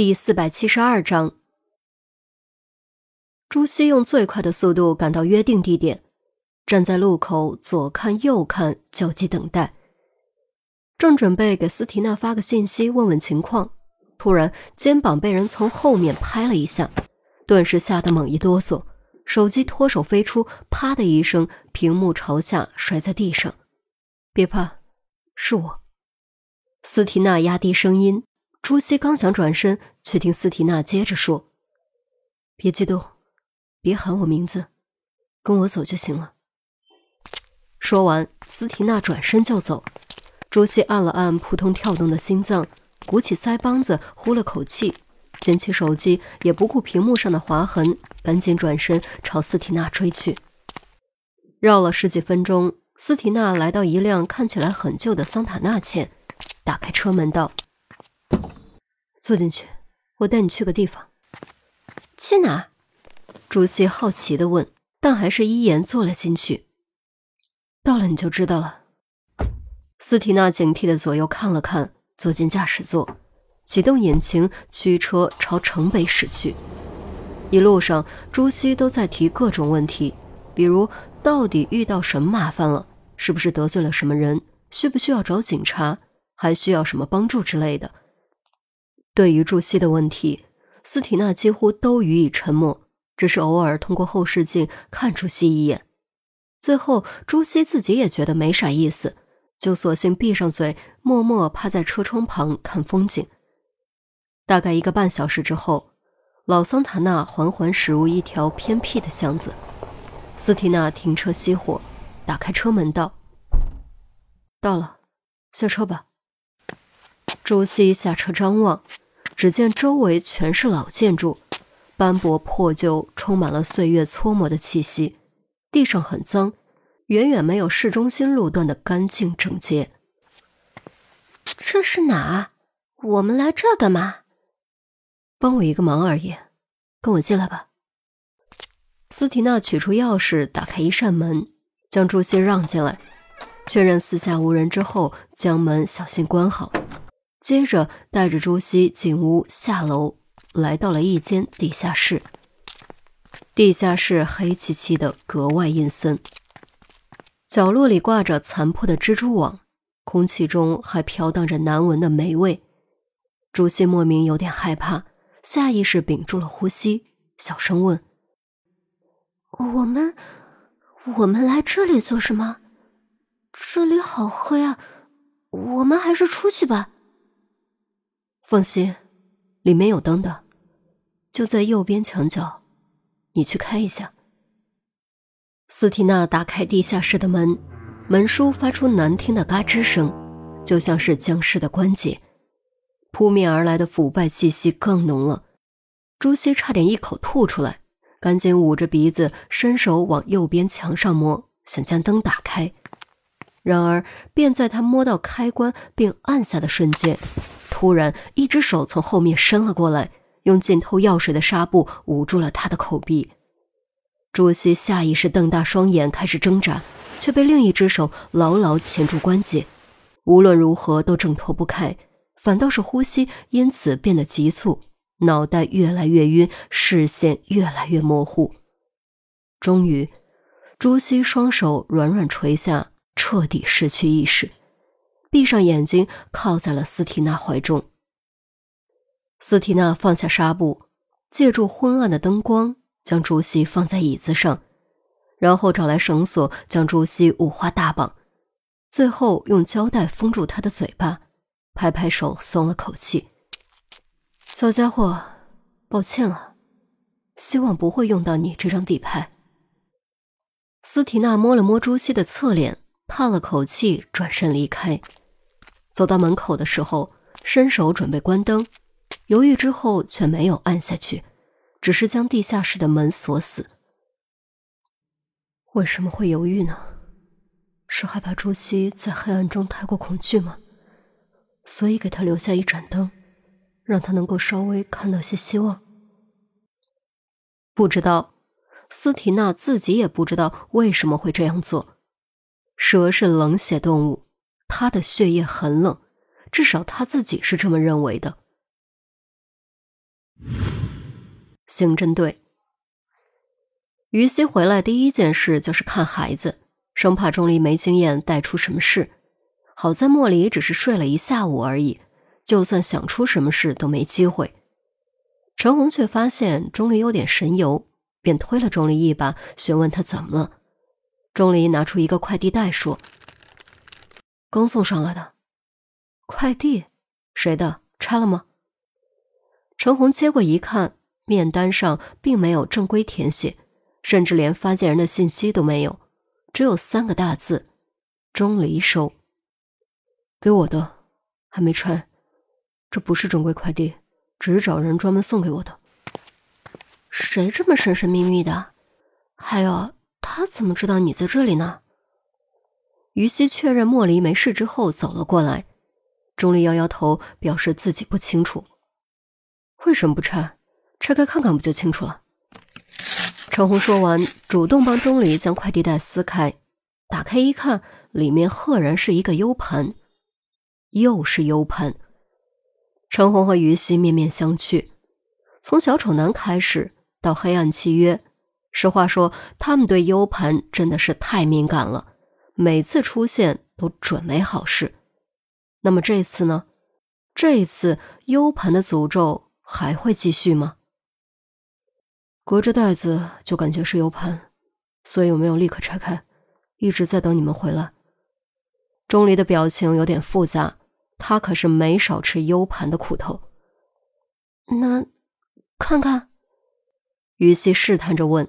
第四百七十二章，朱熹用最快的速度赶到约定地点，站在路口左看右看，焦急等待。正准备给斯提娜发个信息问问情况，突然肩膀被人从后面拍了一下，顿时吓得猛一哆嗦，手机脱手飞出，啪的一声，屏幕朝下摔在地上。别怕，是我。斯提娜压低声音。朱熹刚想转身，却听斯提娜接着说：“别激动，别喊我名字，跟我走就行了。”说完，斯提娜转身就走。朱熹按了按扑通跳动的心脏，鼓起腮帮子，呼了口气，捡起手机，也不顾屏幕上的划痕，赶紧转身朝斯提娜追去。绕了十几分钟，斯提娜来到一辆看起来很旧的桑塔纳前，打开车门道。坐进去，我带你去个地方。去哪儿？朱熹好奇的问，但还是依言坐了进去。到了你就知道了。斯提娜警惕的左右看了看，坐进驾驶座，启动引擎，驱车朝城北驶去。一路上，朱熹都在提各种问题，比如到底遇到什么麻烦了，是不是得罪了什么人，需不需要找警察，还需要什么帮助之类的。对于朱熹的问题，斯提娜几乎都予以沉默，只是偶尔通过后视镜看朱熹一眼。最后，朱熹自己也觉得没啥意思，就索性闭上嘴，默默趴在车窗旁看风景。大概一个半小时之后，老桑塔纳缓缓驶入一条偏僻的巷子。斯提娜停车熄火，打开车门道：“到了，下车吧。”朱熹下车张望。只见周围全是老建筑，斑驳破旧，充满了岁月搓磨的气息。地上很脏，远远没有市中心路段的干净整洁。这是哪？我们来这干嘛？帮我一个忙而已，跟我进来吧。斯提娜取出钥匙，打开一扇门，将朱熹让进来，确认四下无人之后，将门小心关好。接着带着朱熹进屋下楼，来到了一间地下室。地下室黑漆漆的，格外阴森。角落里挂着残破的蜘蛛网，空气中还飘荡着难闻的霉味。朱熹莫名有点害怕，下意识屏住了呼吸，小声问：“我们，我们来这里做什么？这里好黑啊！我们还是出去吧。”放心，里面有灯的，就在右边墙角，你去开一下。斯蒂娜打开地下室的门，门书发出难听的嘎吱声，就像是僵尸的关节。扑面而来的腐败气息更浓了，朱熹差点一口吐出来，赶紧捂着鼻子，伸手往右边墙上摸，想将灯打开。然而，便在他摸到开关并按下的瞬间。突然，一只手从后面伸了过来，用浸透药水的纱布捂住了他的口鼻。朱熹下意识瞪大双眼，开始挣扎，却被另一只手牢牢钳住关节，无论如何都挣脱不开，反倒是呼吸因此变得急促，脑袋越来越晕，视线越来越模糊。终于，朱熹双手软软垂下，彻底失去意识。闭上眼睛，靠在了斯提娜怀中。斯提娜放下纱布，借助昏暗的灯光，将朱熹放在椅子上，然后找来绳索，将朱熹五花大绑，最后用胶带封住他的嘴巴，拍拍手，松了口气。小家伙，抱歉了，希望不会用到你这张底牌。斯提娜摸了摸朱熹的侧脸，叹了口气，转身离开。走到门口的时候，伸手准备关灯，犹豫之后却没有按下去，只是将地下室的门锁死。为什么会犹豫呢？是害怕朱熹在黑暗中太过恐惧吗？所以给他留下一盏灯，让他能够稍微看到些希望。不知道，斯提娜自己也不知道为什么会这样做。蛇是冷血动物。他的血液很冷，至少他自己是这么认为的。刑侦队。于西回来第一件事就是看孩子，生怕钟离没经验带出什么事。好在莫离只是睡了一下午而已，就算想出什么事都没机会。陈红却发现钟离有点神游，便推了钟离一把，询问他怎么了。钟离拿出一个快递袋，说：“刚送上来的，快递，谁的？拆了吗？”陈红接过一看，面单上并没有正规填写，甚至连发件人的信息都没有，只有三个大字：“钟离收。”给我的，还没拆，这不是正规快递。只是找人专门送给我的。谁这么神神秘秘的？还有，他怎么知道你在这里呢？于西确认莫离没事之后走了过来。钟离摇摇头，表示自己不清楚。为什么不拆？拆开看看不就清楚了？陈红说完，主动帮钟离将快递袋撕开，打开一看，里面赫然是一个 U 盘，又是 U 盘。陈红和于西面面相觑，从小丑男开始到黑暗契约，实话说，他们对 U 盘真的是太敏感了，每次出现都准没好事。那么这次呢？这一次 U 盘的诅咒还会继续吗？隔着袋子就感觉是 U 盘，所以我没有立刻拆开，一直在等你们回来。钟离的表情有点复杂。他可是没少吃 U 盘的苦头。那，看看。于西试探着问。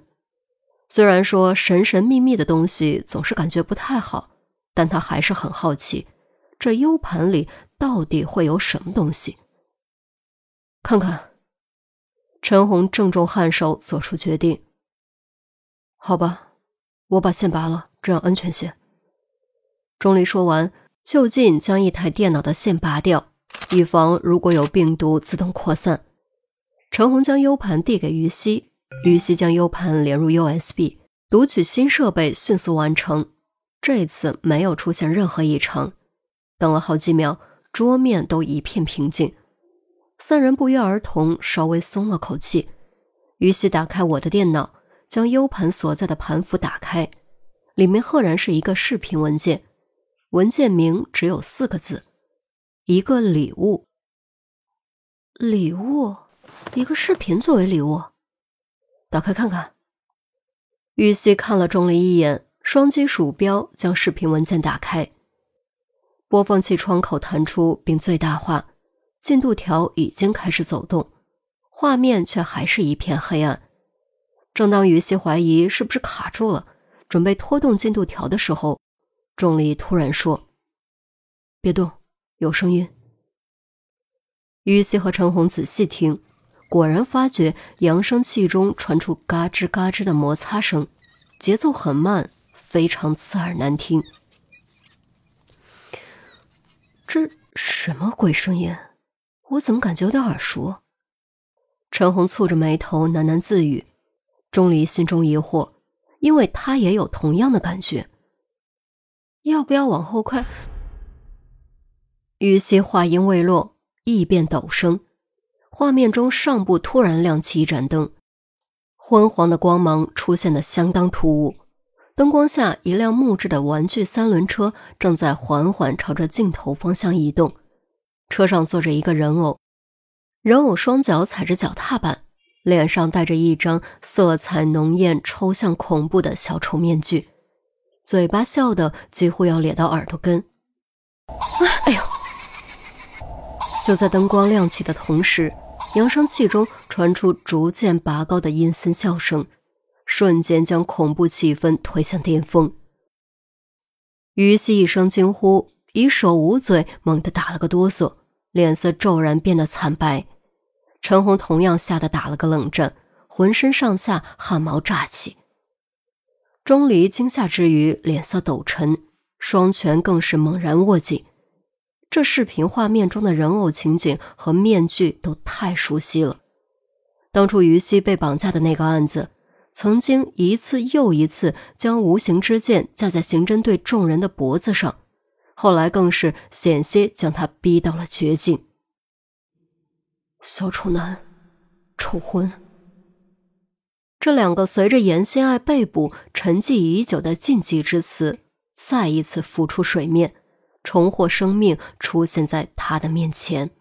虽然说神神秘秘的东西总是感觉不太好，但他还是很好奇，这 U 盘里到底会有什么东西。看看。陈红郑重颔首，做出决定。好吧，我把线拔了，这样安全些。钟离说完。就近将一台电脑的线拔掉，以防如果有病毒自动扩散。陈红将 U 盘递给于西，于西将 U 盘连入 USB，读取新设备迅速完成。这次没有出现任何异常。等了好几秒，桌面都一片平静，三人不约而同稍微松了口气。于西打开我的电脑，将 U 盘所在的盘符打开，里面赫然是一个视频文件。文件名只有四个字：“一个礼物。”礼物，一个视频作为礼物。打开看看。玉溪看了钟离一眼，双击鼠标将视频文件打开。播放器窗口弹出并最大化，进度条已经开始走动，画面却还是一片黑暗。正当于西怀疑是不是卡住了，准备拖动进度条的时候。钟离突然说：“别动，有声音。”于西和陈红仔细听，果然发觉扬声器中传出嘎吱嘎吱的摩擦声，节奏很慢，非常刺耳难听。这什么鬼声音？我怎么感觉有点耳熟？陈红蹙着眉头喃喃自语。钟离心中疑惑，因为他也有同样的感觉。要不要往后快？于西话音未落，异变陡升，画面中上部突然亮起一盏灯，昏黄的光芒出现的相当突兀。灯光下，一辆木质的玩具三轮车正在缓缓朝着镜头方向移动，车上坐着一个人偶，人偶双脚踩着脚踏板，脸上戴着一张色彩浓艳、抽象恐怖的小丑面具。嘴巴笑得几乎要咧到耳朵根，哎呦！就在灯光亮起的同时，扬声器中传出逐渐拔高的阴森笑声，瞬间将恐怖气氛推向巅峰。于西一声惊呼，以手捂嘴，猛地打了个哆嗦，脸色骤然变得惨白。陈红同样吓得打了个冷战，浑身上下汗毛炸起。钟离惊吓之余，脸色陡沉，双拳更是猛然握紧。这视频画面中的人偶情景和面具都太熟悉了。当初于西被绑架的那个案子曾经一次又一次将无形之剑架在刑侦队众人的脖子上后来更是险些将他逼到了绝境。小丑男丑婚这两个随着严心爱被捕沉寂已久的禁忌之词再一次浮出水面重获生命出现在他的面前。